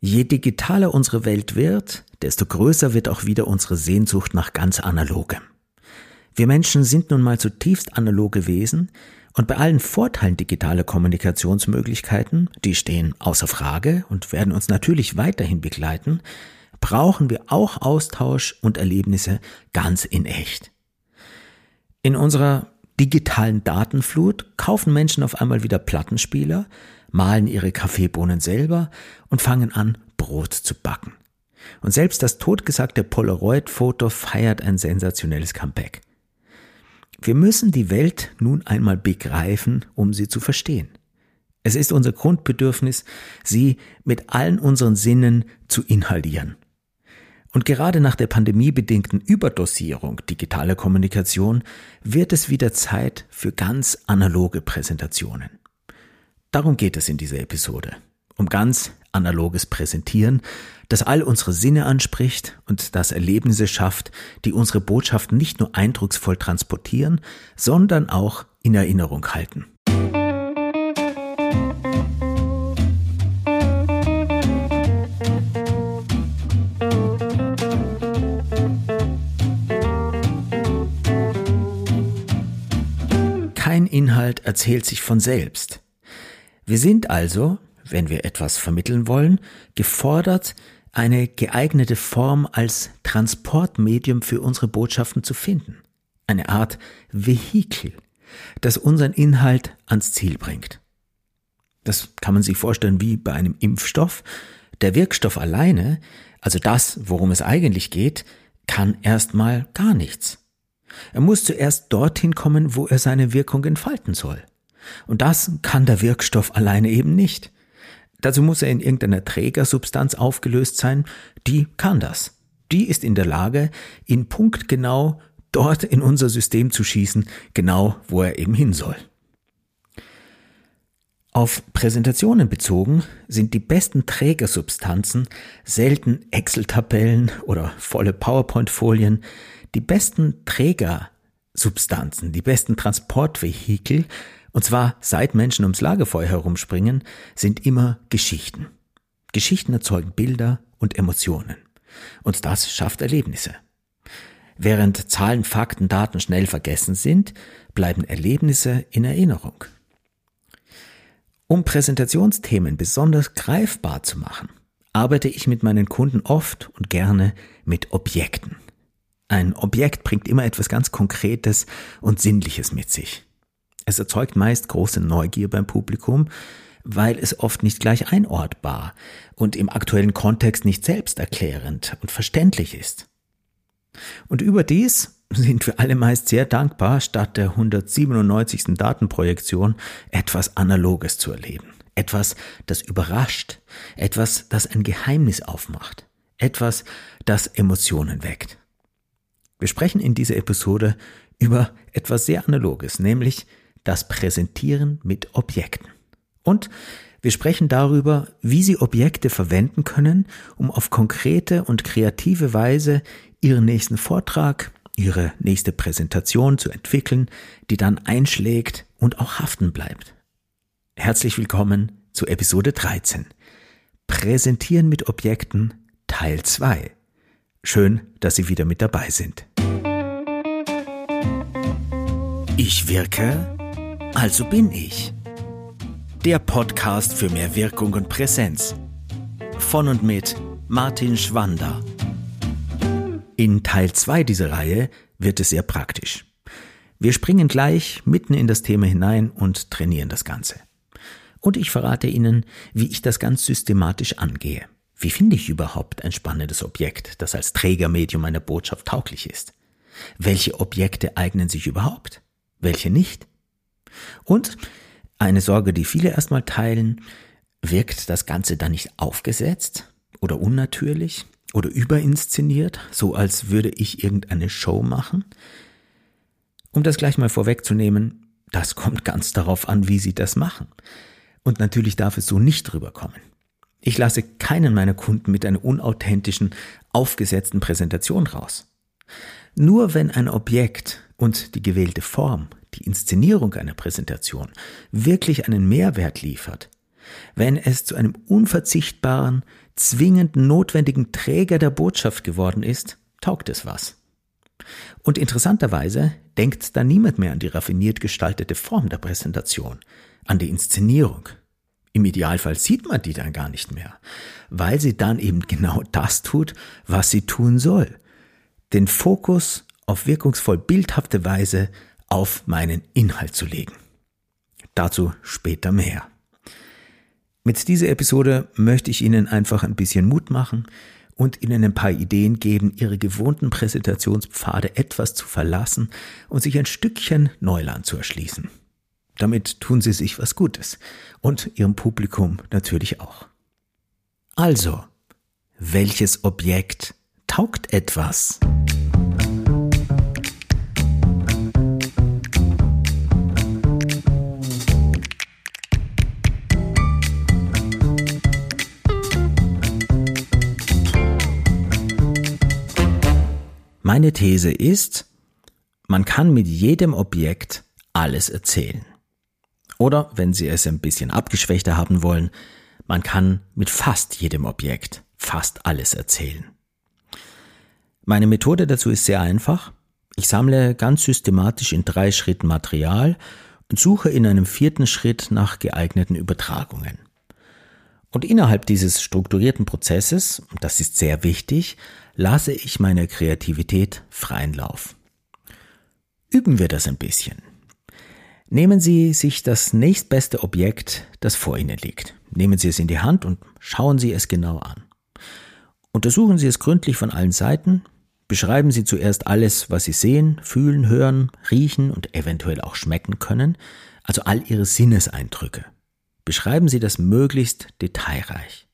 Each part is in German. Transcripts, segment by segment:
Je digitaler unsere Welt wird, desto größer wird auch wieder unsere Sehnsucht nach ganz analogem. Wir Menschen sind nun mal zutiefst analoge Wesen und bei allen Vorteilen digitaler Kommunikationsmöglichkeiten, die stehen außer Frage und werden uns natürlich weiterhin begleiten, brauchen wir auch Austausch und Erlebnisse ganz in echt. In unserer digitalen Datenflut kaufen Menschen auf einmal wieder Plattenspieler, malen ihre Kaffeebohnen selber und fangen an, Brot zu backen. Und selbst das totgesagte Polaroid-Foto feiert ein sensationelles Comeback. Wir müssen die Welt nun einmal begreifen, um sie zu verstehen. Es ist unser Grundbedürfnis, sie mit allen unseren Sinnen zu inhalieren. Und gerade nach der pandemiebedingten Überdosierung digitaler Kommunikation wird es wieder Zeit für ganz analoge Präsentationen. Darum geht es in dieser Episode. Um ganz analoges Präsentieren, das all unsere Sinne anspricht und das Erlebnisse schafft, die unsere Botschaften nicht nur eindrucksvoll transportieren, sondern auch in Erinnerung halten. Kein Inhalt erzählt sich von selbst. Wir sind also, wenn wir etwas vermitteln wollen, gefordert, eine geeignete Form als Transportmedium für unsere Botschaften zu finden. Eine Art Vehikel, das unseren Inhalt ans Ziel bringt. Das kann man sich vorstellen wie bei einem Impfstoff. Der Wirkstoff alleine, also das, worum es eigentlich geht, kann erstmal gar nichts. Er muss zuerst dorthin kommen, wo er seine Wirkung entfalten soll. Und das kann der Wirkstoff alleine eben nicht. Dazu muss er in irgendeiner Trägersubstanz aufgelöst sein, die kann das. Die ist in der Lage, ihn punktgenau dort in unser System zu schießen, genau wo er eben hin soll. Auf Präsentationen bezogen sind die besten Trägersubstanzen selten Excel-Tabellen oder volle PowerPoint-Folien. Die besten Trägersubstanzen, die besten Transportvehikel und zwar seit Menschen ums Lagerfeuer herumspringen, sind immer Geschichten. Geschichten erzeugen Bilder und Emotionen. Und das schafft Erlebnisse. Während Zahlen, Fakten, Daten schnell vergessen sind, bleiben Erlebnisse in Erinnerung. Um Präsentationsthemen besonders greifbar zu machen, arbeite ich mit meinen Kunden oft und gerne mit Objekten. Ein Objekt bringt immer etwas ganz Konkretes und Sinnliches mit sich. Es erzeugt meist große Neugier beim Publikum, weil es oft nicht gleich einordbar und im aktuellen Kontext nicht selbsterklärend und verständlich ist. Und überdies sind wir alle meist sehr dankbar, statt der 197. Datenprojektion etwas Analoges zu erleben. Etwas, das überrascht, etwas, das ein Geheimnis aufmacht, etwas, das Emotionen weckt. Wir sprechen in dieser Episode über etwas sehr Analoges, nämlich das Präsentieren mit Objekten. Und wir sprechen darüber, wie Sie Objekte verwenden können, um auf konkrete und kreative Weise Ihren nächsten Vortrag, Ihre nächste Präsentation zu entwickeln, die dann einschlägt und auch haften bleibt. Herzlich willkommen zu Episode 13. Präsentieren mit Objekten Teil 2. Schön, dass Sie wieder mit dabei sind. Ich wirke also bin ich. Der Podcast für mehr Wirkung und Präsenz. Von und mit Martin Schwander. In Teil 2 dieser Reihe wird es sehr praktisch. Wir springen gleich mitten in das Thema hinein und trainieren das Ganze. Und ich verrate Ihnen, wie ich das ganz systematisch angehe. Wie finde ich überhaupt ein spannendes Objekt, das als Trägermedium einer Botschaft tauglich ist? Welche Objekte eignen sich überhaupt? Welche nicht? Und eine Sorge, die viele erstmal teilen, wirkt das Ganze dann nicht aufgesetzt oder unnatürlich oder überinszeniert, so als würde ich irgendeine Show machen? Um das gleich mal vorwegzunehmen, das kommt ganz darauf an, wie Sie das machen. Und natürlich darf es so nicht rüberkommen. Ich lasse keinen meiner Kunden mit einer unauthentischen, aufgesetzten Präsentation raus. Nur wenn ein Objekt und die gewählte Form die Inszenierung einer Präsentation wirklich einen Mehrwert liefert, Wenn es zu einem unverzichtbaren, zwingend notwendigen Träger der Botschaft geworden ist, taugt es was. Und interessanterweise denkt da niemand mehr an die raffiniert gestaltete Form der Präsentation, an die Inszenierung. Im Idealfall sieht man die dann gar nicht mehr, weil sie dann eben genau das tut, was sie tun soll. Den Fokus auf wirkungsvoll bildhafte Weise auf meinen Inhalt zu legen. Dazu später mehr. Mit dieser Episode möchte ich Ihnen einfach ein bisschen Mut machen und Ihnen ein paar Ideen geben, Ihre gewohnten Präsentationspfade etwas zu verlassen und sich ein Stückchen Neuland zu erschließen. Damit tun Sie sich was Gutes und Ihrem Publikum natürlich auch. Also, welches Objekt taugt etwas? Meine These ist, man kann mit jedem Objekt alles erzählen. Oder, wenn Sie es ein bisschen abgeschwächter haben wollen, man kann mit fast jedem Objekt fast alles erzählen. Meine Methode dazu ist sehr einfach. Ich sammle ganz systematisch in drei Schritten Material und suche in einem vierten Schritt nach geeigneten Übertragungen. Und innerhalb dieses strukturierten Prozesses, das ist sehr wichtig, lasse ich meiner Kreativität freien Lauf. Üben wir das ein bisschen. Nehmen Sie sich das nächstbeste Objekt, das vor Ihnen liegt. Nehmen Sie es in die Hand und schauen Sie es genau an. Untersuchen Sie es gründlich von allen Seiten. Beschreiben Sie zuerst alles, was Sie sehen, fühlen, hören, riechen und eventuell auch schmecken können, also all Ihre Sinneseindrücke. Beschreiben Sie das möglichst detailreich.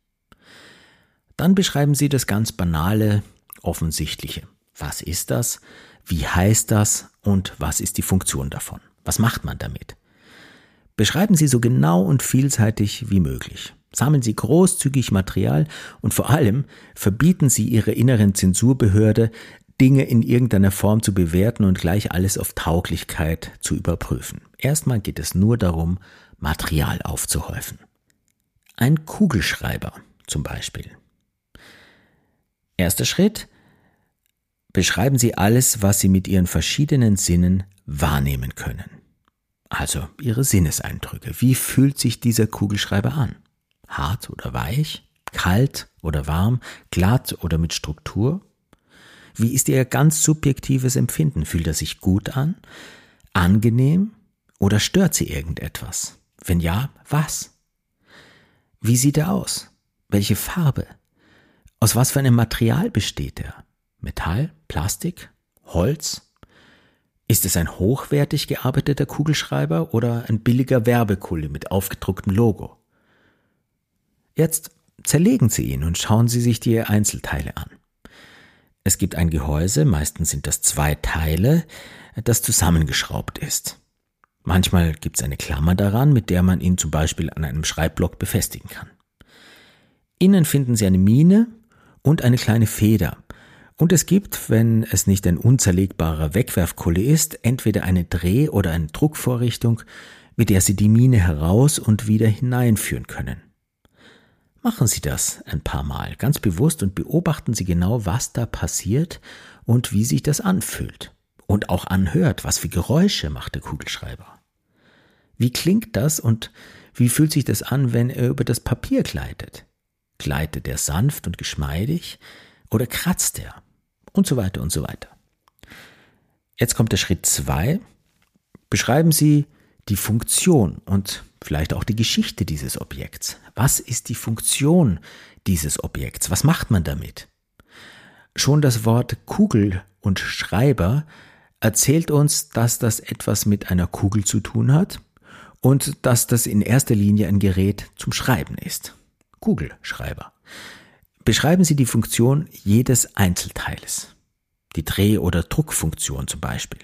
Dann beschreiben Sie das ganz banale, Offensichtliche. Was ist das? Wie heißt das? Und was ist die Funktion davon? Was macht man damit? Beschreiben Sie so genau und vielseitig wie möglich. Sammeln Sie großzügig Material und vor allem verbieten Sie Ihrer inneren Zensurbehörde, Dinge in irgendeiner Form zu bewerten und gleich alles auf Tauglichkeit zu überprüfen. Erstmal geht es nur darum, Material aufzuhäufen. Ein Kugelschreiber zum Beispiel. Erster Schritt, beschreiben Sie alles, was Sie mit Ihren verschiedenen Sinnen wahrnehmen können. Also Ihre Sinneseindrücke. Wie fühlt sich dieser Kugelschreiber an? Hart oder weich? Kalt oder warm? Glatt oder mit Struktur? Wie ist Ihr ganz subjektives Empfinden? Fühlt er sich gut an? Angenehm? Oder stört Sie irgendetwas? Wenn ja, was? Wie sieht er aus? Welche Farbe? Aus was für einem Material besteht er? Metall, Plastik, Holz? Ist es ein hochwertig gearbeiteter Kugelschreiber oder ein billiger Werbekulli mit aufgedrucktem Logo? Jetzt zerlegen Sie ihn und schauen Sie sich die Einzelteile an. Es gibt ein Gehäuse, meistens sind das zwei Teile, das zusammengeschraubt ist. Manchmal gibt es eine Klammer daran, mit der man ihn zum Beispiel an einem Schreibblock befestigen kann. Innen finden Sie eine Mine und eine kleine Feder, und es gibt, wenn es nicht ein unzerlegbarer Wegwerfkulle ist, entweder eine Dreh- oder eine Druckvorrichtung, mit der Sie die Mine heraus und wieder hineinführen können. Machen Sie das ein paar Mal ganz bewusst und beobachten Sie genau, was da passiert und wie sich das anfühlt. Und auch anhört, was für Geräusche macht der Kugelschreiber. Wie klingt das und wie fühlt sich das an, wenn er über das Papier gleitet? Gleitet er sanft und geschmeidig oder kratzt er? und so weiter und so weiter. Jetzt kommt der Schritt zwei. Beschreiben Sie die Funktion und vielleicht auch die Geschichte dieses Objekts. Was ist die Funktion dieses Objekts? Was macht man damit? Schon das Wort Kugel und Schreiber erzählt uns, dass das etwas mit einer Kugel zu tun hat und dass das in erster Linie ein Gerät zum Schreiben ist. Kugelschreiber. Beschreiben Sie die Funktion jedes Einzelteiles. Die Dreh- oder Druckfunktion zum Beispiel.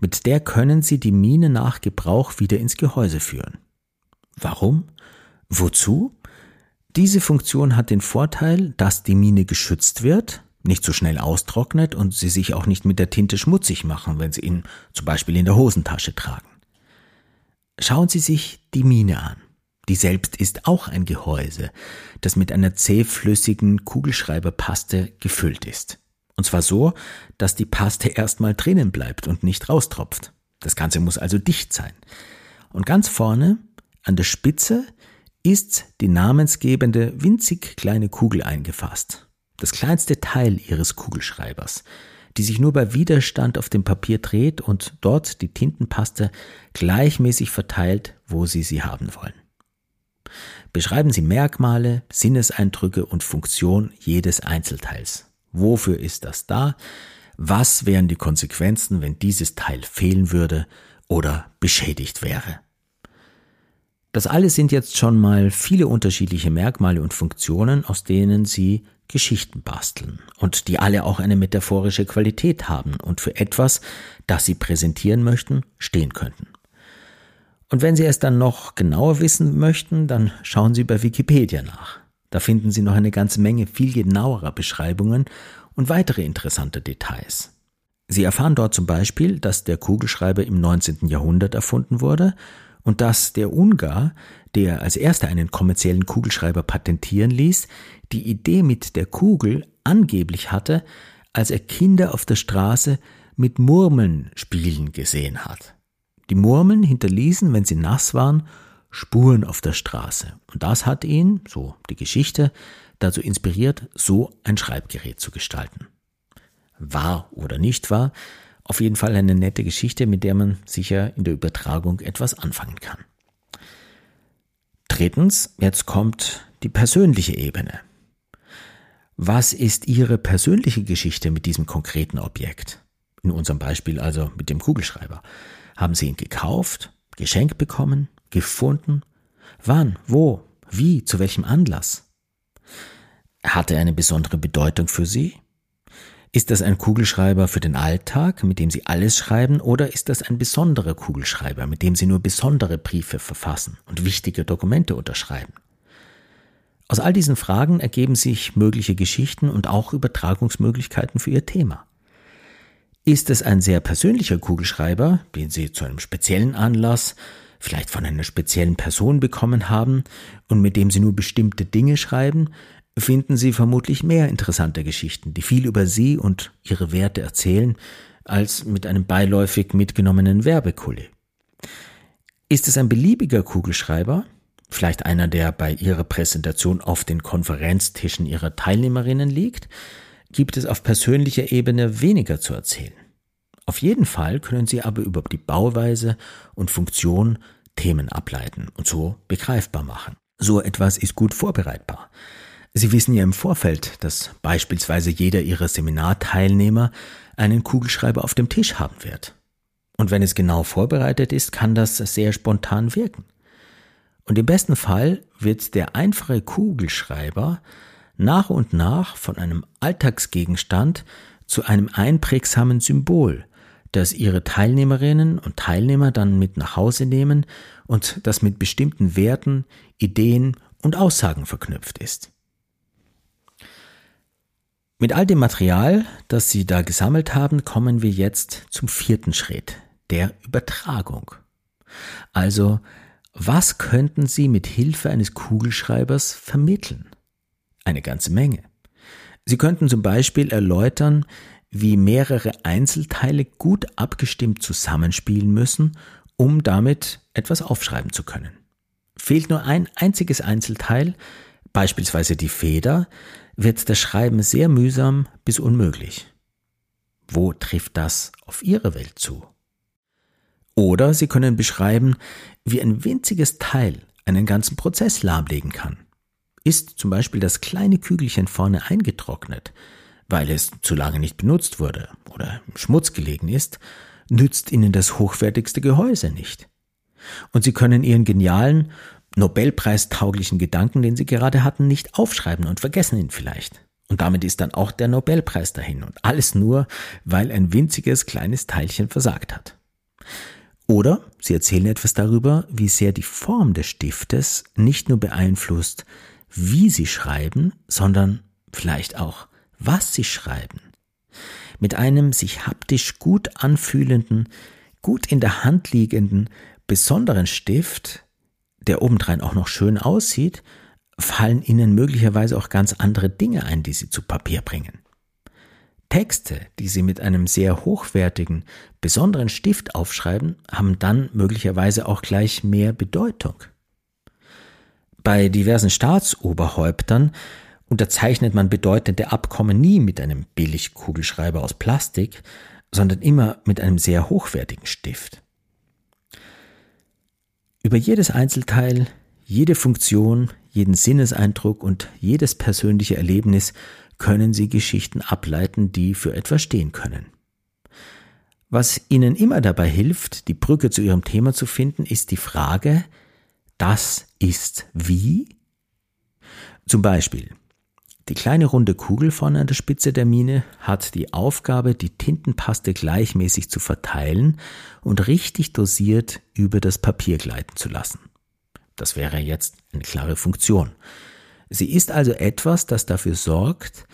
Mit der können Sie die Mine nach Gebrauch wieder ins Gehäuse führen. Warum? Wozu? Diese Funktion hat den Vorteil, dass die Mine geschützt wird, nicht so schnell austrocknet und Sie sich auch nicht mit der Tinte schmutzig machen, wenn Sie ihn zum Beispiel in der Hosentasche tragen. Schauen Sie sich die Mine an. Die selbst ist auch ein Gehäuse, das mit einer zähflüssigen Kugelschreiberpaste gefüllt ist. Und zwar so, dass die Paste erstmal drinnen bleibt und nicht raustropft. Das Ganze muss also dicht sein. Und ganz vorne, an der Spitze, ist die namensgebende winzig kleine Kugel eingefasst. Das kleinste Teil ihres Kugelschreibers, die sich nur bei Widerstand auf dem Papier dreht und dort die Tintenpaste gleichmäßig verteilt, wo Sie sie haben wollen. Beschreiben Sie Merkmale, Sinneseindrücke und Funktion jedes Einzelteils. Wofür ist das da? Was wären die Konsequenzen, wenn dieses Teil fehlen würde oder beschädigt wäre? Das alles sind jetzt schon mal viele unterschiedliche Merkmale und Funktionen, aus denen Sie Geschichten basteln und die alle auch eine metaphorische Qualität haben und für etwas, das Sie präsentieren möchten, stehen könnten. Und wenn Sie es dann noch genauer wissen möchten, dann schauen Sie bei Wikipedia nach. Da finden Sie noch eine ganze Menge viel genauerer Beschreibungen und weitere interessante Details. Sie erfahren dort zum Beispiel, dass der Kugelschreiber im 19. Jahrhundert erfunden wurde und dass der Ungar, der als erster einen kommerziellen Kugelschreiber patentieren ließ, die Idee mit der Kugel angeblich hatte, als er Kinder auf der Straße mit Murmeln spielen gesehen hat. Die Murmeln hinterließen, wenn sie nass waren, Spuren auf der Straße. Und das hat ihn, so die Geschichte, dazu inspiriert, so ein Schreibgerät zu gestalten. Wahr oder nicht wahr, auf jeden Fall eine nette Geschichte, mit der man sicher in der Übertragung etwas anfangen kann. Drittens, jetzt kommt die persönliche Ebene. Was ist Ihre persönliche Geschichte mit diesem konkreten Objekt? In unserem Beispiel also mit dem Kugelschreiber. Haben Sie ihn gekauft, geschenkt bekommen, gefunden? Wann, wo, wie, zu welchem Anlass? Hat er eine besondere Bedeutung für Sie? Ist das ein Kugelschreiber für den Alltag, mit dem Sie alles schreiben, oder ist das ein besonderer Kugelschreiber, mit dem Sie nur besondere Briefe verfassen und wichtige Dokumente unterschreiben? Aus all diesen Fragen ergeben sich mögliche Geschichten und auch Übertragungsmöglichkeiten für Ihr Thema. Ist es ein sehr persönlicher Kugelschreiber, den Sie zu einem speziellen Anlass vielleicht von einer speziellen Person bekommen haben und mit dem Sie nur bestimmte Dinge schreiben, finden Sie vermutlich mehr interessante Geschichten, die viel über Sie und Ihre Werte erzählen, als mit einem beiläufig mitgenommenen Werbekulli. Ist es ein beliebiger Kugelschreiber, vielleicht einer, der bei Ihrer Präsentation auf den Konferenztischen Ihrer Teilnehmerinnen liegt, gibt es auf persönlicher Ebene weniger zu erzählen. Auf jeden Fall können Sie aber über die Bauweise und Funktion Themen ableiten und so begreifbar machen. So etwas ist gut vorbereitbar. Sie wissen ja im Vorfeld, dass beispielsweise jeder Ihrer Seminarteilnehmer einen Kugelschreiber auf dem Tisch haben wird. Und wenn es genau vorbereitet ist, kann das sehr spontan wirken. Und im besten Fall wird der einfache Kugelschreiber nach und nach von einem Alltagsgegenstand zu einem einprägsamen Symbol, das ihre Teilnehmerinnen und Teilnehmer dann mit nach Hause nehmen und das mit bestimmten Werten, Ideen und Aussagen verknüpft ist. Mit all dem Material, das Sie da gesammelt haben, kommen wir jetzt zum vierten Schritt, der Übertragung. Also, was könnten Sie mit Hilfe eines Kugelschreibers vermitteln? Eine ganze Menge. Sie könnten zum Beispiel erläutern, wie mehrere Einzelteile gut abgestimmt zusammenspielen müssen, um damit etwas aufschreiben zu können. Fehlt nur ein einziges Einzelteil, beispielsweise die Feder, wird das Schreiben sehr mühsam bis unmöglich. Wo trifft das auf Ihre Welt zu? Oder Sie können beschreiben, wie ein winziges Teil einen ganzen Prozess lahmlegen kann. Ist zum Beispiel das kleine Kügelchen vorne eingetrocknet, weil es zu lange nicht benutzt wurde oder im Schmutz gelegen ist, nützt Ihnen das hochwertigste Gehäuse nicht. Und Sie können Ihren genialen, Nobelpreistauglichen Gedanken, den Sie gerade hatten, nicht aufschreiben und vergessen ihn vielleicht. Und damit ist dann auch der Nobelpreis dahin und alles nur, weil ein winziges kleines Teilchen versagt hat. Oder Sie erzählen etwas darüber, wie sehr die Form des Stiftes nicht nur beeinflusst, wie Sie schreiben, sondern vielleicht auch, was Sie schreiben. Mit einem sich haptisch gut anfühlenden, gut in der Hand liegenden, besonderen Stift, der obendrein auch noch schön aussieht, fallen Ihnen möglicherweise auch ganz andere Dinge ein, die Sie zu Papier bringen. Texte, die Sie mit einem sehr hochwertigen, besonderen Stift aufschreiben, haben dann möglicherweise auch gleich mehr Bedeutung. Bei diversen Staatsoberhäuptern unterzeichnet man bedeutende Abkommen nie mit einem Billigkugelschreiber aus Plastik, sondern immer mit einem sehr hochwertigen Stift. Über jedes Einzelteil, jede Funktion, jeden Sinneseindruck und jedes persönliche Erlebnis können Sie Geschichten ableiten, die für etwas stehen können. Was Ihnen immer dabei hilft, die Brücke zu Ihrem Thema zu finden, ist die Frage, das ist wie? Zum Beispiel, die kleine runde Kugel vorne an der Spitze der Mine hat die Aufgabe, die Tintenpaste gleichmäßig zu verteilen und richtig dosiert über das Papier gleiten zu lassen. Das wäre jetzt eine klare Funktion. Sie ist also etwas, das dafür sorgt,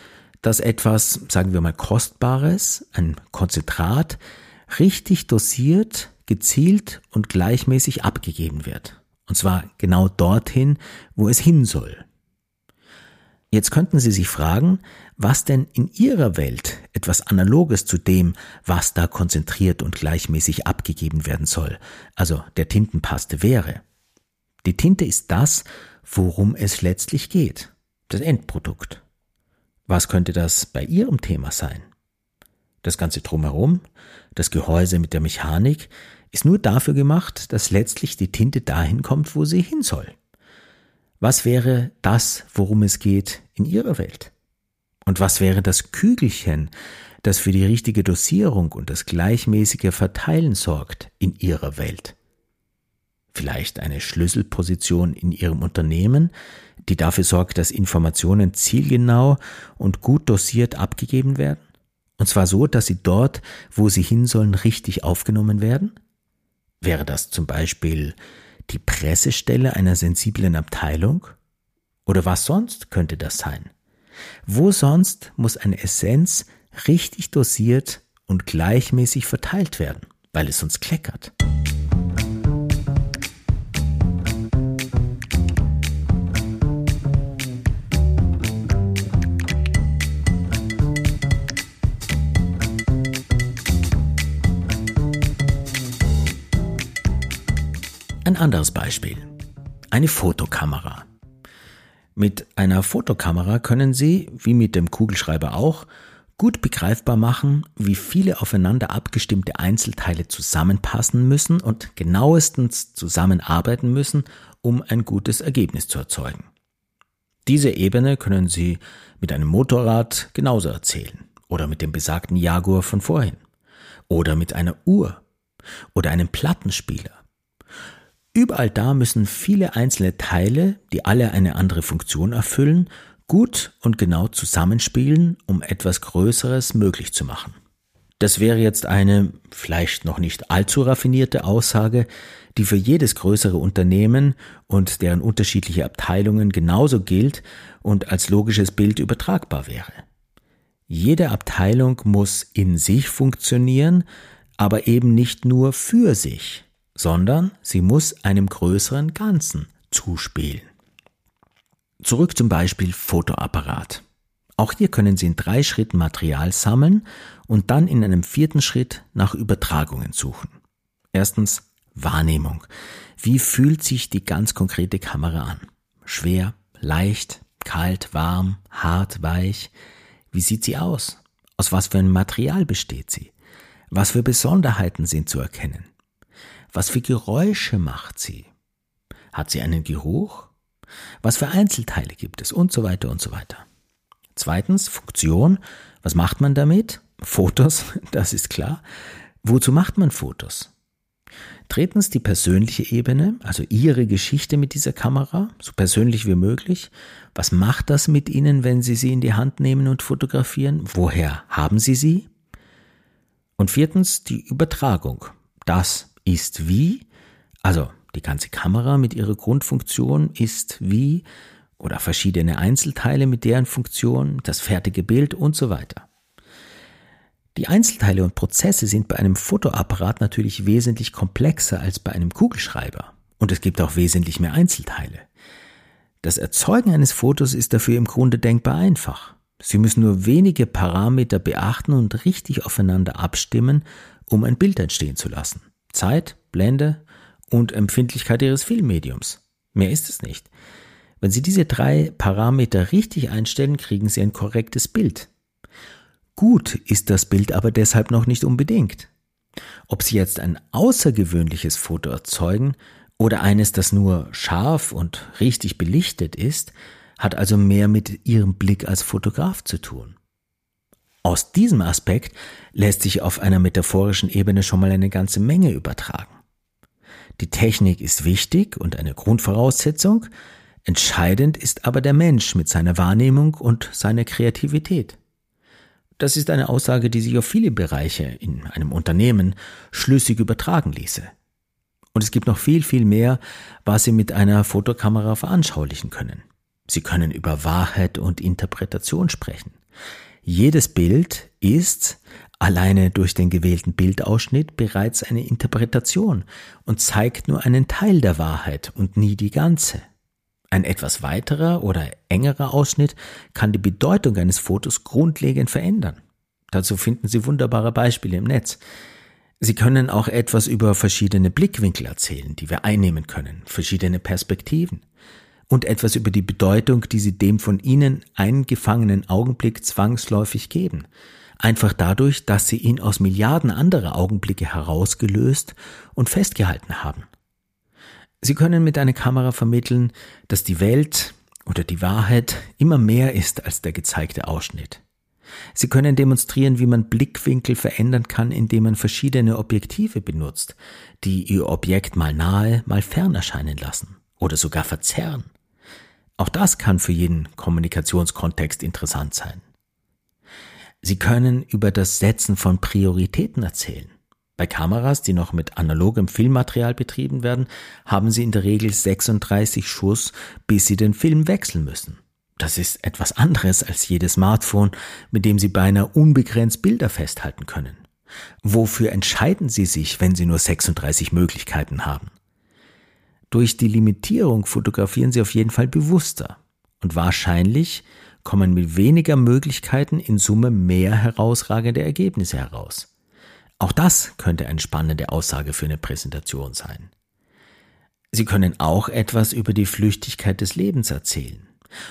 dass etwas, sagen wir mal, Kostbares, ein Konzentrat, richtig dosiert, gezielt und gleichmäßig abgegeben wird. Und zwar genau dorthin, wo es hin soll. Jetzt könnten Sie sich fragen, was denn in Ihrer Welt etwas Analoges zu dem, was da konzentriert und gleichmäßig abgegeben werden soll, also der Tintenpaste wäre. Die Tinte ist das, worum es letztlich geht, das Endprodukt. Was könnte das bei Ihrem Thema sein? Das ganze drumherum, das Gehäuse mit der Mechanik, ist nur dafür gemacht, dass letztlich die Tinte dahin kommt, wo sie hin soll. Was wäre das, worum es geht in Ihrer Welt? Und was wäre das Kügelchen, das für die richtige Dosierung und das gleichmäßige Verteilen sorgt in Ihrer Welt? Vielleicht eine Schlüsselposition in Ihrem Unternehmen, die dafür sorgt, dass Informationen zielgenau und gut dosiert abgegeben werden? Und zwar so, dass sie dort, wo sie hin sollen, richtig aufgenommen werden? Wäre das zum Beispiel die Pressestelle einer sensiblen Abteilung? Oder was sonst könnte das sein? Wo sonst muss eine Essenz richtig dosiert und gleichmäßig verteilt werden, weil es sonst kleckert? Anderes Beispiel. Eine Fotokamera. Mit einer Fotokamera können Sie, wie mit dem Kugelschreiber auch, gut begreifbar machen, wie viele aufeinander abgestimmte Einzelteile zusammenpassen müssen und genauestens zusammenarbeiten müssen, um ein gutes Ergebnis zu erzeugen. Diese Ebene können Sie mit einem Motorrad genauso erzählen oder mit dem besagten Jaguar von vorhin oder mit einer Uhr oder einem Plattenspieler Überall da müssen viele einzelne Teile, die alle eine andere Funktion erfüllen, gut und genau zusammenspielen, um etwas Größeres möglich zu machen. Das wäre jetzt eine vielleicht noch nicht allzu raffinierte Aussage, die für jedes größere Unternehmen und deren unterschiedliche Abteilungen genauso gilt und als logisches Bild übertragbar wäre. Jede Abteilung muss in sich funktionieren, aber eben nicht nur für sich sondern sie muss einem größeren Ganzen zuspielen. Zurück zum Beispiel Fotoapparat. Auch hier können Sie in drei Schritten Material sammeln und dann in einem vierten Schritt nach Übertragungen suchen. Erstens Wahrnehmung. Wie fühlt sich die ganz konkrete Kamera an? Schwer, leicht, kalt, warm, hart, weich? Wie sieht sie aus? Aus was für einem Material besteht sie? Was für Besonderheiten sind zu erkennen? Was für Geräusche macht sie? Hat sie einen Geruch? Was für Einzelteile gibt es? Und so weiter und so weiter. Zweitens, Funktion. Was macht man damit? Fotos, das ist klar. Wozu macht man Fotos? Drittens die persönliche Ebene, also Ihre Geschichte mit dieser Kamera, so persönlich wie möglich. Was macht das mit Ihnen, wenn Sie sie in die Hand nehmen und fotografieren? Woher haben Sie sie? Und viertens die Übertragung. Das, ist wie, also die ganze Kamera mit ihrer Grundfunktion ist wie oder verschiedene Einzelteile mit deren Funktion, das fertige Bild und so weiter. Die Einzelteile und Prozesse sind bei einem Fotoapparat natürlich wesentlich komplexer als bei einem Kugelschreiber Und es gibt auch wesentlich mehr Einzelteile. Das Erzeugen eines Fotos ist dafür im Grunde denkbar einfach. Sie müssen nur wenige Parameter beachten und richtig aufeinander abstimmen, um ein Bild entstehen zu lassen. Zeit, Blende und Empfindlichkeit Ihres Filmmediums. Mehr ist es nicht. Wenn Sie diese drei Parameter richtig einstellen, kriegen Sie ein korrektes Bild. Gut ist das Bild aber deshalb noch nicht unbedingt. Ob Sie jetzt ein außergewöhnliches Foto erzeugen oder eines, das nur scharf und richtig belichtet ist, hat also mehr mit Ihrem Blick als Fotograf zu tun. Aus diesem Aspekt lässt sich auf einer metaphorischen Ebene schon mal eine ganze Menge übertragen. Die Technik ist wichtig und eine Grundvoraussetzung, entscheidend ist aber der Mensch mit seiner Wahrnehmung und seiner Kreativität. Das ist eine Aussage, die sich auf viele Bereiche in einem Unternehmen schlüssig übertragen ließe. Und es gibt noch viel, viel mehr, was Sie mit einer Fotokamera veranschaulichen können. Sie können über Wahrheit und Interpretation sprechen. Jedes Bild ist alleine durch den gewählten Bildausschnitt bereits eine Interpretation und zeigt nur einen Teil der Wahrheit und nie die ganze. Ein etwas weiterer oder engerer Ausschnitt kann die Bedeutung eines Fotos grundlegend verändern. Dazu finden Sie wunderbare Beispiele im Netz. Sie können auch etwas über verschiedene Blickwinkel erzählen, die wir einnehmen können, verschiedene Perspektiven und etwas über die Bedeutung, die Sie dem von Ihnen eingefangenen Augenblick zwangsläufig geben. Einfach dadurch, dass Sie ihn aus Milliarden anderer Augenblicke herausgelöst und festgehalten haben. Sie können mit einer Kamera vermitteln, dass die Welt oder die Wahrheit immer mehr ist als der gezeigte Ausschnitt. Sie können demonstrieren, wie man Blickwinkel verändern kann, indem man verschiedene Objektive benutzt, die ihr Objekt mal nahe, mal fern erscheinen lassen oder sogar verzerren. Auch das kann für jeden Kommunikationskontext interessant sein. Sie können über das Setzen von Prioritäten erzählen. Bei Kameras, die noch mit analogem Filmmaterial betrieben werden, haben sie in der Regel 36 Schuss, bis sie den Film wechseln müssen. Das ist etwas anderes als jedes Smartphone, mit dem Sie beinahe unbegrenzt Bilder festhalten können. Wofür entscheiden Sie sich, wenn Sie nur 36 Möglichkeiten haben? Durch die Limitierung fotografieren Sie auf jeden Fall bewusster. Und wahrscheinlich kommen mit weniger Möglichkeiten in Summe mehr herausragende Ergebnisse heraus. Auch das könnte eine spannende Aussage für eine Präsentation sein. Sie können auch etwas über die Flüchtigkeit des Lebens erzählen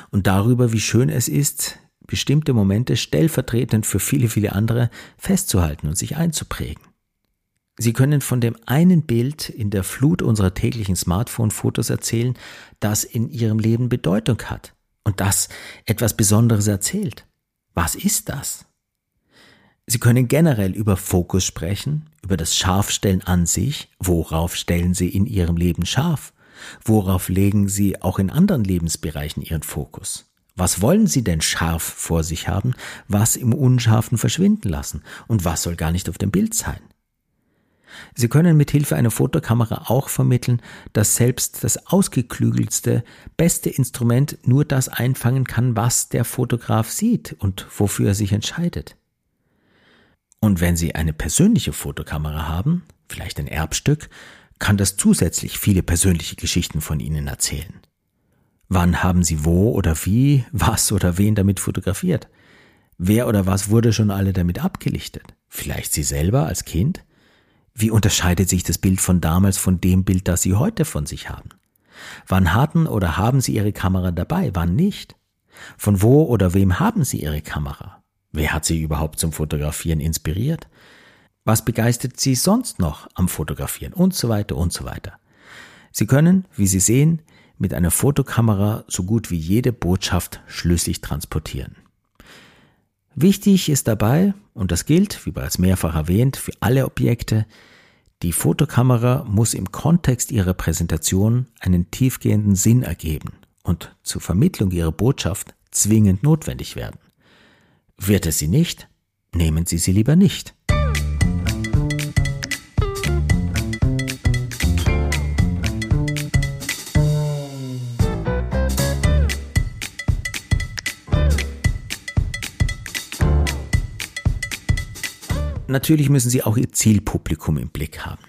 und darüber, wie schön es ist, bestimmte Momente stellvertretend für viele, viele andere festzuhalten und sich einzuprägen. Sie können von dem einen Bild in der Flut unserer täglichen Smartphone-Fotos erzählen, das in Ihrem Leben Bedeutung hat und das etwas Besonderes erzählt. Was ist das? Sie können generell über Fokus sprechen, über das Scharfstellen an sich, worauf stellen Sie in Ihrem Leben scharf, worauf legen Sie auch in anderen Lebensbereichen Ihren Fokus. Was wollen Sie denn scharf vor sich haben, was im Unscharfen verschwinden lassen und was soll gar nicht auf dem Bild sein? Sie können mit Hilfe einer Fotokamera auch vermitteln, dass selbst das ausgeklügelste, beste Instrument nur das einfangen kann, was der Fotograf sieht und wofür er sich entscheidet. Und wenn Sie eine persönliche Fotokamera haben, vielleicht ein Erbstück, kann das zusätzlich viele persönliche Geschichten von Ihnen erzählen. Wann haben Sie wo oder wie, was oder wen damit fotografiert? Wer oder was wurde schon alle damit abgelichtet? Vielleicht Sie selber als Kind? Wie unterscheidet sich das Bild von damals von dem Bild, das Sie heute von sich haben? Wann hatten oder haben Sie Ihre Kamera dabei, wann nicht? Von wo oder wem haben Sie Ihre Kamera? Wer hat Sie überhaupt zum Fotografieren inspiriert? Was begeistert Sie sonst noch am Fotografieren? Und so weiter und so weiter. Sie können, wie Sie sehen, mit einer Fotokamera so gut wie jede Botschaft schlüssig transportieren. Wichtig ist dabei, und das gilt, wie bereits mehrfach erwähnt, für alle Objekte, die Fotokamera muss im Kontext ihrer Präsentation einen tiefgehenden Sinn ergeben und zur Vermittlung ihrer Botschaft zwingend notwendig werden. Wird es sie nicht, nehmen Sie sie lieber nicht. Natürlich müssen Sie auch Ihr Zielpublikum im Blick haben.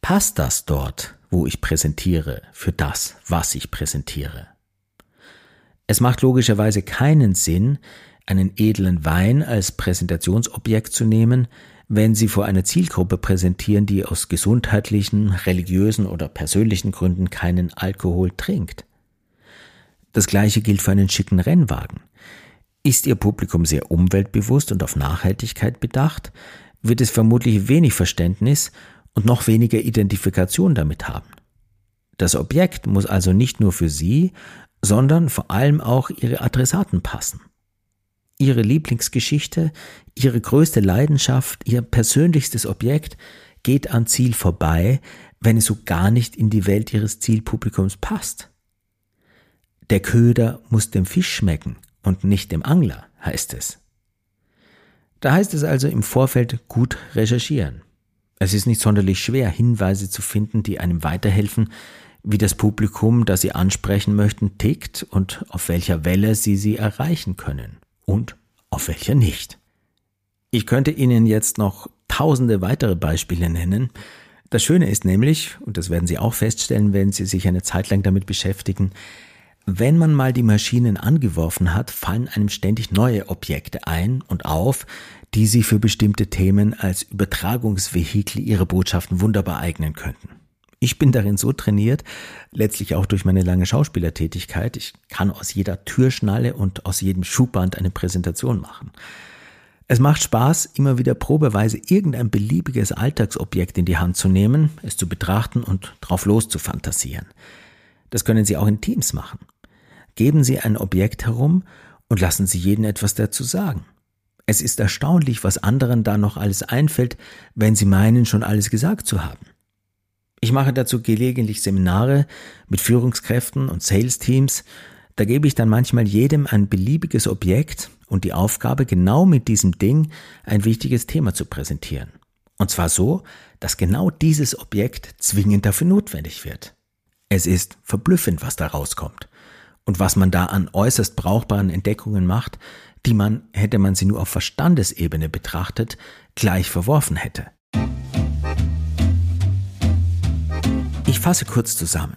Passt das dort, wo ich präsentiere, für das, was ich präsentiere. Es macht logischerweise keinen Sinn, einen edlen Wein als Präsentationsobjekt zu nehmen, wenn Sie vor einer Zielgruppe präsentieren, die aus gesundheitlichen, religiösen oder persönlichen Gründen keinen Alkohol trinkt. Das gleiche gilt für einen schicken Rennwagen. Ist Ihr Publikum sehr umweltbewusst und auf Nachhaltigkeit bedacht, wird es vermutlich wenig Verständnis und noch weniger Identifikation damit haben. Das Objekt muss also nicht nur für Sie, sondern vor allem auch Ihre Adressaten passen. Ihre Lieblingsgeschichte, Ihre größte Leidenschaft, Ihr persönlichstes Objekt geht am Ziel vorbei, wenn es so gar nicht in die Welt Ihres Zielpublikums passt. Der Köder muss dem Fisch schmecken und nicht dem Angler, heißt es. Da heißt es also im Vorfeld gut recherchieren. Es ist nicht sonderlich schwer, Hinweise zu finden, die einem weiterhelfen, wie das Publikum, das Sie ansprechen möchten, tickt und auf welcher Welle Sie sie erreichen können und auf welcher nicht. Ich könnte Ihnen jetzt noch tausende weitere Beispiele nennen. Das Schöne ist nämlich, und das werden Sie auch feststellen, wenn Sie sich eine Zeit lang damit beschäftigen, wenn man mal die Maschinen angeworfen hat, fallen einem ständig neue Objekte ein und auf, die Sie für bestimmte Themen als Übertragungsvehikel Ihrer Botschaften wunderbar eignen könnten. Ich bin darin so trainiert, letztlich auch durch meine lange Schauspielertätigkeit. Ich kann aus jeder Türschnalle und aus jedem Schuhband eine Präsentation machen. Es macht Spaß, immer wieder probeweise irgendein beliebiges Alltagsobjekt in die Hand zu nehmen, es zu betrachten und drauf los zu fantasieren. Das können Sie auch in Teams machen. Geben Sie ein Objekt herum und lassen Sie jeden etwas dazu sagen. Es ist erstaunlich, was anderen da noch alles einfällt, wenn sie meinen, schon alles gesagt zu haben. Ich mache dazu gelegentlich Seminare mit Führungskräften und Sales-Teams. Da gebe ich dann manchmal jedem ein beliebiges Objekt und die Aufgabe, genau mit diesem Ding ein wichtiges Thema zu präsentieren. Und zwar so, dass genau dieses Objekt zwingend dafür notwendig wird. Es ist verblüffend, was da rauskommt. Und was man da an äußerst brauchbaren Entdeckungen macht, die man, hätte man sie nur auf Verstandesebene betrachtet, gleich verworfen hätte. Ich fasse kurz zusammen.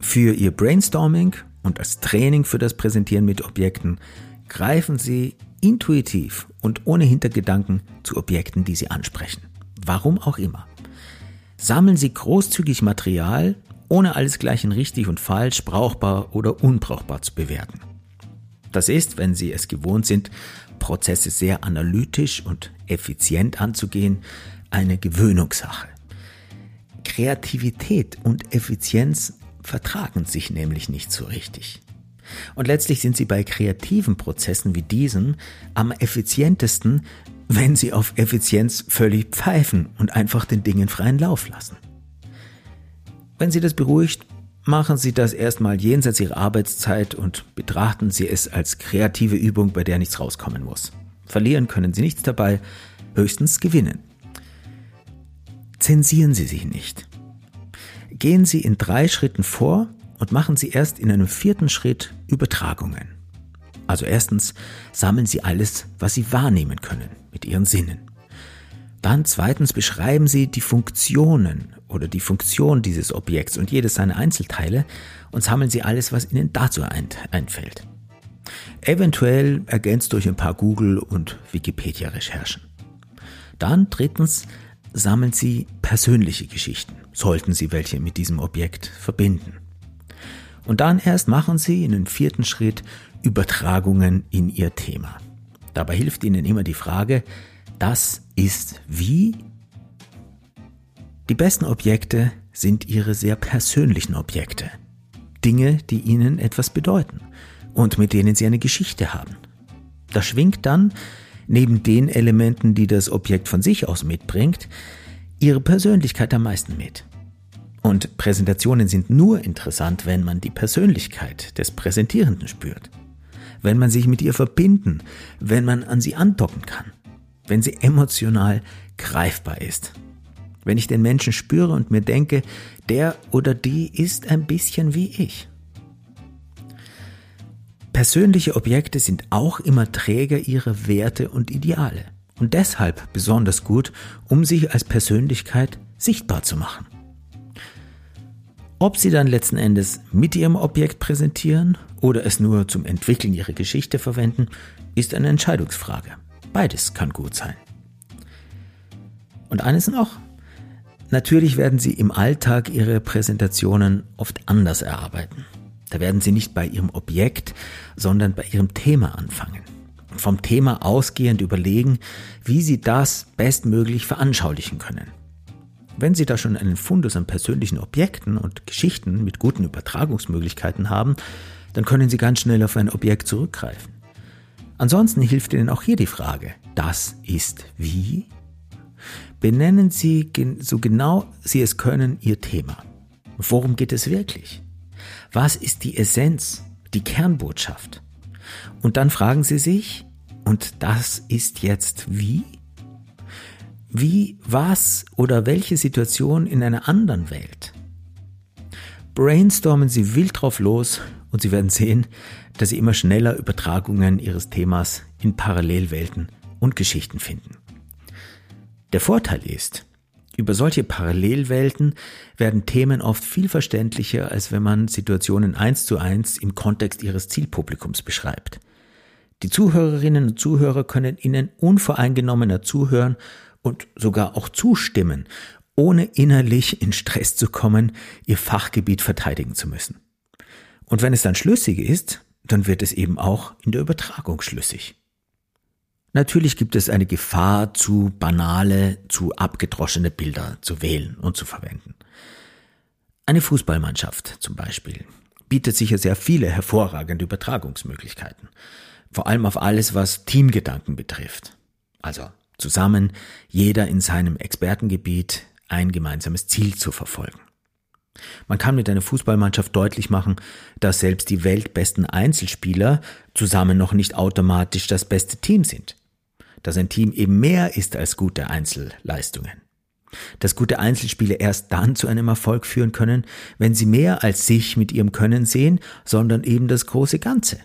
Für Ihr Brainstorming und als Training für das Präsentieren mit Objekten greifen Sie intuitiv und ohne Hintergedanken zu Objekten, die Sie ansprechen. Warum auch immer. Sammeln Sie großzügig Material, ohne alles gleich in richtig und falsch, brauchbar oder unbrauchbar zu bewerten. Das ist, wenn Sie es gewohnt sind, Prozesse sehr analytisch und effizient anzugehen, eine Gewöhnungssache. Kreativität und Effizienz vertragen sich nämlich nicht so richtig. Und letztlich sind sie bei kreativen Prozessen wie diesen am effizientesten, wenn sie auf Effizienz völlig pfeifen und einfach den Dingen freien Lauf lassen. Wenn Sie das beruhigt, machen Sie das erstmal jenseits Ihrer Arbeitszeit und betrachten Sie es als kreative Übung, bei der nichts rauskommen muss. Verlieren können Sie nichts dabei, höchstens gewinnen. Zensieren Sie sich nicht. Gehen Sie in drei Schritten vor und machen Sie erst in einem vierten Schritt Übertragungen. Also erstens sammeln Sie alles, was Sie wahrnehmen können mit Ihren Sinnen. Dann zweitens beschreiben Sie die Funktionen oder die Funktion dieses Objekts und jedes seiner Einzelteile und sammeln Sie alles, was Ihnen dazu einfällt. Eventuell ergänzt durch ein paar Google- und Wikipedia-Recherchen. Dann drittens sammeln Sie persönliche Geschichten, sollten Sie welche mit diesem Objekt verbinden. Und dann erst machen Sie in den vierten Schritt Übertragungen in Ihr Thema. Dabei hilft Ihnen immer die Frage, das ist wie? Die besten Objekte sind Ihre sehr persönlichen Objekte. Dinge, die Ihnen etwas bedeuten und mit denen Sie eine Geschichte haben. Da schwingt dann neben den Elementen, die das Objekt von sich aus mitbringt, ihre Persönlichkeit am meisten mit. Und Präsentationen sind nur interessant, wenn man die Persönlichkeit des Präsentierenden spürt, wenn man sich mit ihr verbinden, wenn man an sie andocken kann, wenn sie emotional greifbar ist. Wenn ich den Menschen spüre und mir denke, der oder die ist ein bisschen wie ich. Persönliche Objekte sind auch immer Träger ihrer Werte und Ideale und deshalb besonders gut, um sich als Persönlichkeit sichtbar zu machen. Ob Sie dann letzten Endes mit Ihrem Objekt präsentieren oder es nur zum Entwickeln Ihrer Geschichte verwenden, ist eine Entscheidungsfrage. Beides kann gut sein. Und eines noch. Natürlich werden Sie im Alltag Ihre Präsentationen oft anders erarbeiten. Da werden Sie nicht bei Ihrem Objekt, sondern bei Ihrem Thema anfangen. Und vom Thema ausgehend überlegen, wie Sie das bestmöglich veranschaulichen können. Wenn Sie da schon einen Fundus an persönlichen Objekten und Geschichten mit guten Übertragungsmöglichkeiten haben, dann können Sie ganz schnell auf ein Objekt zurückgreifen. Ansonsten hilft Ihnen auch hier die Frage, das ist wie? Benennen Sie so genau Sie es können Ihr Thema. Worum geht es wirklich? Was ist die Essenz, die Kernbotschaft? Und dann fragen Sie sich, und das ist jetzt wie? Wie, was oder welche Situation in einer anderen Welt? Brainstormen Sie wild drauf los und Sie werden sehen, dass Sie immer schneller Übertragungen Ihres Themas in Parallelwelten und Geschichten finden. Der Vorteil ist, über solche Parallelwelten werden Themen oft viel verständlicher, als wenn man Situationen eins zu eins im Kontext ihres Zielpublikums beschreibt. Die Zuhörerinnen und Zuhörer können Ihnen unvoreingenommener zuhören und sogar auch zustimmen, ohne innerlich in Stress zu kommen, ihr Fachgebiet verteidigen zu müssen. Und wenn es dann schlüssig ist, dann wird es eben auch in der Übertragung schlüssig. Natürlich gibt es eine Gefahr, zu banale, zu abgedroschene Bilder zu wählen und zu verwenden. Eine Fußballmannschaft zum Beispiel bietet sicher sehr viele hervorragende Übertragungsmöglichkeiten. Vor allem auf alles, was Teamgedanken betrifft. Also zusammen, jeder in seinem Expertengebiet, ein gemeinsames Ziel zu verfolgen. Man kann mit einer Fußballmannschaft deutlich machen, dass selbst die weltbesten Einzelspieler zusammen noch nicht automatisch das beste Team sind. Dass ein Team eben mehr ist als gute Einzelleistungen. Dass gute Einzelspieler erst dann zu einem Erfolg führen können, wenn sie mehr als sich mit ihrem Können sehen, sondern eben das große Ganze.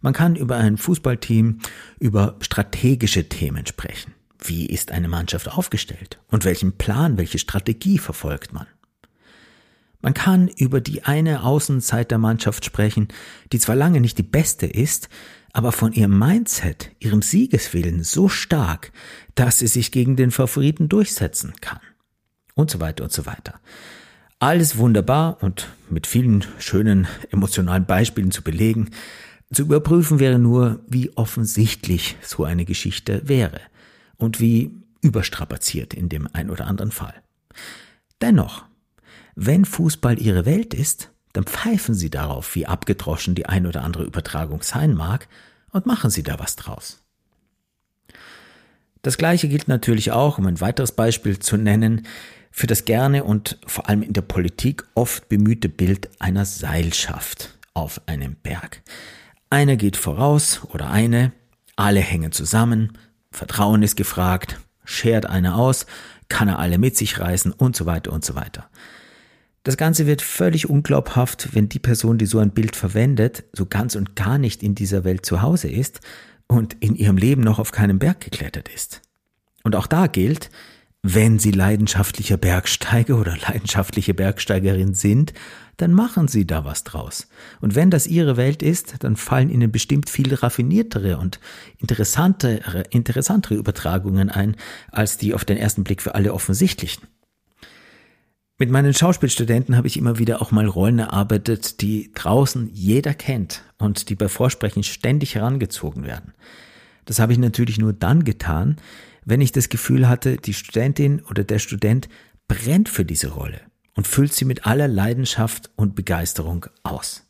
Man kann über ein Fußballteam, über strategische Themen sprechen. Wie ist eine Mannschaft aufgestellt? Und welchen Plan, welche Strategie verfolgt man? Man kann über die eine Außenzeit der Mannschaft sprechen, die zwar lange nicht die beste ist, aber von ihrem Mindset, ihrem Siegeswillen so stark, dass sie sich gegen den Favoriten durchsetzen kann. Und so weiter und so weiter. Alles wunderbar und mit vielen schönen emotionalen Beispielen zu belegen, zu überprüfen wäre nur, wie offensichtlich so eine Geschichte wäre und wie überstrapaziert in dem ein oder anderen Fall. Dennoch, wenn Fußball ihre Welt ist, dann pfeifen sie darauf, wie abgedroschen die ein oder andere Übertragung sein mag, und machen sie da was draus. Das gleiche gilt natürlich auch, um ein weiteres Beispiel zu nennen, für das gerne und vor allem in der Politik oft bemühte Bild einer Seilschaft auf einem Berg. Einer geht voraus oder eine, alle hängen zusammen, Vertrauen ist gefragt, schert einer aus, kann er alle mit sich reißen und so weiter und so weiter. Das Ganze wird völlig unglaubhaft, wenn die Person, die so ein Bild verwendet, so ganz und gar nicht in dieser Welt zu Hause ist und in ihrem Leben noch auf keinem Berg geklettert ist. Und auch da gilt, wenn Sie leidenschaftlicher Bergsteiger oder leidenschaftliche Bergsteigerin sind, dann machen Sie da was draus. Und wenn das Ihre Welt ist, dann fallen Ihnen bestimmt viel raffiniertere und interessantere, interessantere Übertragungen ein, als die auf den ersten Blick für alle offensichtlichen. Mit meinen Schauspielstudenten habe ich immer wieder auch mal Rollen erarbeitet, die draußen jeder kennt und die bei Vorsprechen ständig herangezogen werden. Das habe ich natürlich nur dann getan, wenn ich das Gefühl hatte, die Studentin oder der Student brennt für diese Rolle und füllt sie mit aller Leidenschaft und Begeisterung aus.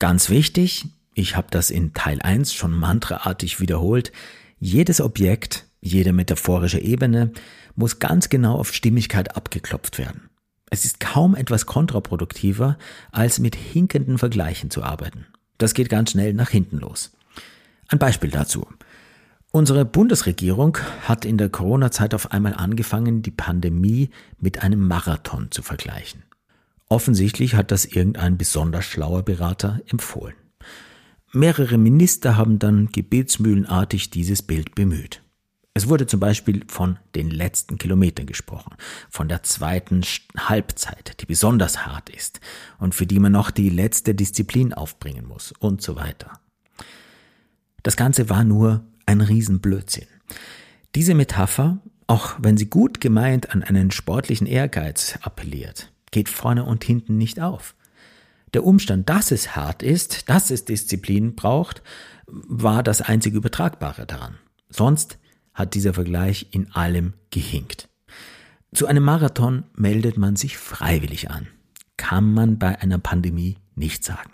Ganz wichtig, ich habe das in Teil 1 schon mantraartig wiederholt, jedes Objekt, jede metaphorische Ebene muss ganz genau auf Stimmigkeit abgeklopft werden. Es ist kaum etwas kontraproduktiver, als mit hinkenden Vergleichen zu arbeiten. Das geht ganz schnell nach hinten los. Ein Beispiel dazu. Unsere Bundesregierung hat in der Corona-Zeit auf einmal angefangen, die Pandemie mit einem Marathon zu vergleichen. Offensichtlich hat das irgendein besonders schlauer Berater empfohlen. Mehrere Minister haben dann gebetsmühlenartig dieses Bild bemüht. Es wurde zum Beispiel von den letzten Kilometern gesprochen, von der zweiten Halbzeit, die besonders hart ist und für die man noch die letzte Disziplin aufbringen muss und so weiter. Das Ganze war nur ein Riesenblödsinn. Diese Metapher, auch wenn sie gut gemeint an einen sportlichen Ehrgeiz appelliert, geht vorne und hinten nicht auf. Der Umstand, dass es hart ist, dass es Disziplin braucht, war das einzige Übertragbare daran. Sonst hat dieser Vergleich in allem gehinkt. Zu einem Marathon meldet man sich freiwillig an. Kann man bei einer Pandemie nicht sagen.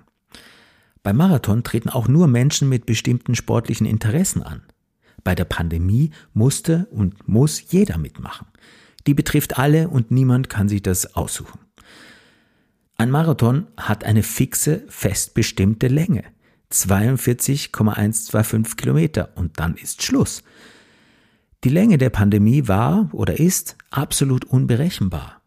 Beim Marathon treten auch nur Menschen mit bestimmten sportlichen Interessen an. Bei der Pandemie musste und muss jeder mitmachen. Die betrifft alle und niemand kann sich das aussuchen. Ein Marathon hat eine fixe, fest bestimmte Länge. 42,125 Kilometer und dann ist Schluss. Die Länge der Pandemie war oder ist absolut unberechenbar.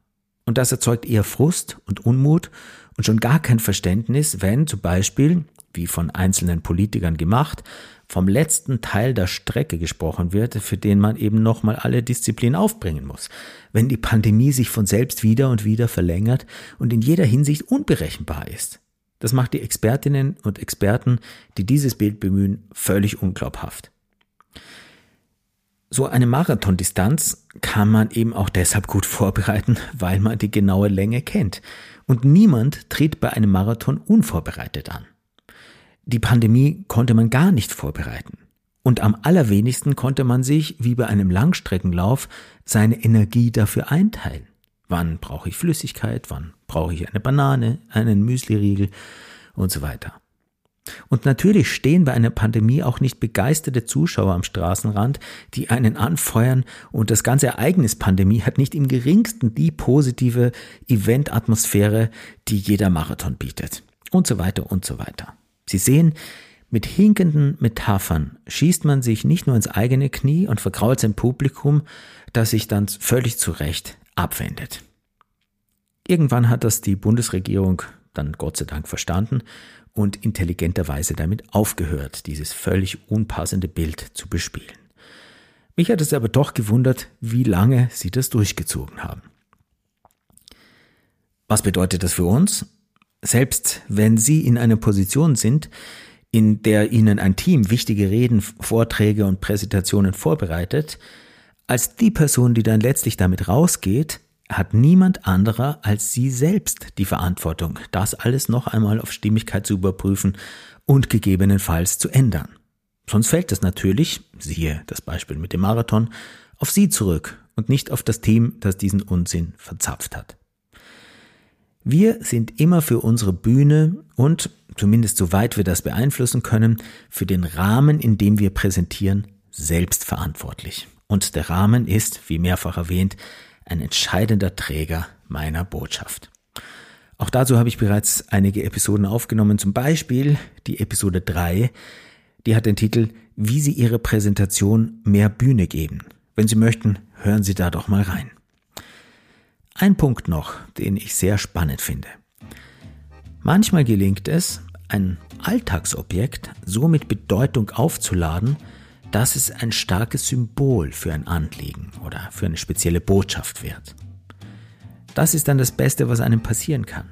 Und das erzeugt eher Frust und Unmut und schon gar kein Verständnis, wenn zum Beispiel, wie von einzelnen Politikern gemacht, vom letzten Teil der Strecke gesprochen wird, für den man eben nochmal alle Disziplinen aufbringen muss. Wenn die Pandemie sich von selbst wieder und wieder verlängert und in jeder Hinsicht unberechenbar ist. Das macht die Expertinnen und Experten, die dieses Bild bemühen, völlig unglaubhaft. So eine Marathondistanz kann man eben auch deshalb gut vorbereiten, weil man die genaue Länge kennt. Und niemand tritt bei einem Marathon unvorbereitet an. Die Pandemie konnte man gar nicht vorbereiten. Und am allerwenigsten konnte man sich, wie bei einem Langstreckenlauf, seine Energie dafür einteilen. Wann brauche ich Flüssigkeit? Wann brauche ich eine Banane, einen Müsliriegel und so weiter. Und natürlich stehen bei einer Pandemie auch nicht begeisterte Zuschauer am Straßenrand, die einen anfeuern und das ganze Ereignis Pandemie hat nicht im geringsten die positive Eventatmosphäre, die jeder Marathon bietet. Und so weiter und so weiter. Sie sehen, mit hinkenden Metaphern schießt man sich nicht nur ins eigene Knie und verkrault sein Publikum, das sich dann völlig zu Recht abwendet. Irgendwann hat das die Bundesregierung dann Gott sei Dank verstanden und intelligenterweise damit aufgehört, dieses völlig unpassende Bild zu bespielen. Mich hat es aber doch gewundert, wie lange sie das durchgezogen haben. Was bedeutet das für uns? Selbst wenn Sie in einer Position sind, in der Ihnen ein Team wichtige Reden, Vorträge und Präsentationen vorbereitet, als die Person, die dann letztlich damit rausgeht, hat niemand anderer als Sie selbst die Verantwortung, das alles noch einmal auf Stimmigkeit zu überprüfen und gegebenenfalls zu ändern. Sonst fällt es natürlich, siehe das Beispiel mit dem Marathon, auf Sie zurück und nicht auf das Team, das diesen Unsinn verzapft hat. Wir sind immer für unsere Bühne und, zumindest soweit wir das beeinflussen können, für den Rahmen, in dem wir präsentieren, selbst verantwortlich. Und der Rahmen ist, wie mehrfach erwähnt, ein entscheidender Träger meiner Botschaft. Auch dazu habe ich bereits einige Episoden aufgenommen, zum Beispiel die Episode 3, die hat den Titel Wie Sie Ihre Präsentation mehr Bühne geben. Wenn Sie möchten, hören Sie da doch mal rein. Ein Punkt noch, den ich sehr spannend finde. Manchmal gelingt es, ein Alltagsobjekt so mit Bedeutung aufzuladen, dass es ein starkes Symbol für ein Anliegen oder für eine spezielle Botschaft wird. Das ist dann das Beste, was einem passieren kann.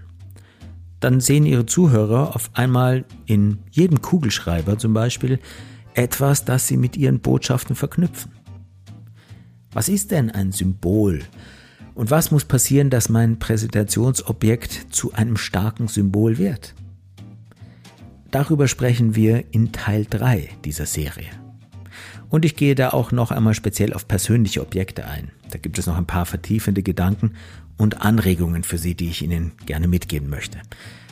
Dann sehen Ihre Zuhörer auf einmal in jedem Kugelschreiber zum Beispiel etwas, das Sie mit Ihren Botschaften verknüpfen. Was ist denn ein Symbol? Und was muss passieren, dass mein Präsentationsobjekt zu einem starken Symbol wird? Darüber sprechen wir in Teil 3 dieser Serie. Und ich gehe da auch noch einmal speziell auf persönliche Objekte ein. Da gibt es noch ein paar vertiefende Gedanken und Anregungen für Sie, die ich Ihnen gerne mitgeben möchte.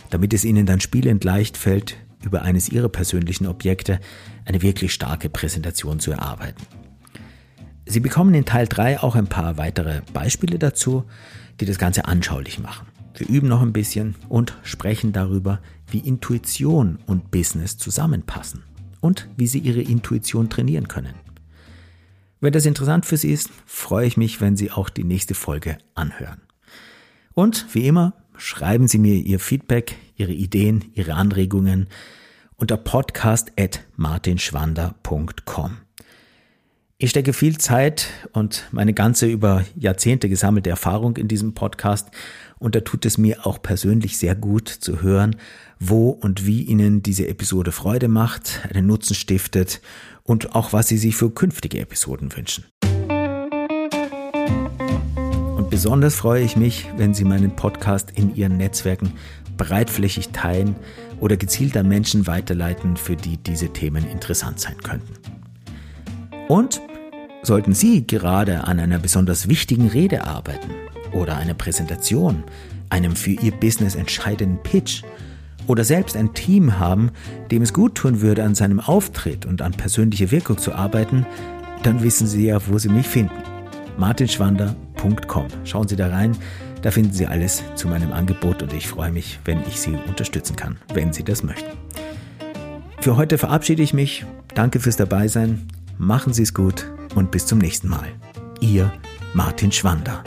Damit es Ihnen dann spielend leicht fällt, über eines Ihrer persönlichen Objekte eine wirklich starke Präsentation zu erarbeiten. Sie bekommen in Teil 3 auch ein paar weitere Beispiele dazu, die das Ganze anschaulich machen. Wir üben noch ein bisschen und sprechen darüber, wie Intuition und Business zusammenpassen und wie Sie Ihre Intuition trainieren können. Wenn das interessant für Sie ist, freue ich mich, wenn Sie auch die nächste Folge anhören. Und wie immer, schreiben Sie mir Ihr Feedback, Ihre Ideen, Ihre Anregungen unter podcast.martinschwander.com. Ich stecke viel Zeit und meine ganze über Jahrzehnte gesammelte Erfahrung in diesem Podcast und da tut es mir auch persönlich sehr gut zu hören, wo und wie Ihnen diese Episode Freude macht, einen Nutzen stiftet und auch was Sie sich für künftige Episoden wünschen. Und besonders freue ich mich, wenn Sie meinen Podcast in Ihren Netzwerken breitflächig teilen oder gezielt an Menschen weiterleiten, für die diese Themen interessant sein könnten. Und sollten Sie gerade an einer besonders wichtigen Rede arbeiten oder einer Präsentation, einem für Ihr Business entscheidenden Pitch oder selbst ein Team haben, dem es gut tun würde, an seinem Auftritt und an persönliche Wirkung zu arbeiten, dann wissen Sie ja, wo Sie mich finden. martinschwander.com. Schauen Sie da rein, da finden Sie alles zu meinem Angebot und ich freue mich, wenn ich Sie unterstützen kann, wenn Sie das möchten. Für heute verabschiede ich mich. Danke fürs Dabeisein. Machen Sie es gut und bis zum nächsten Mal. Ihr Martin Schwander.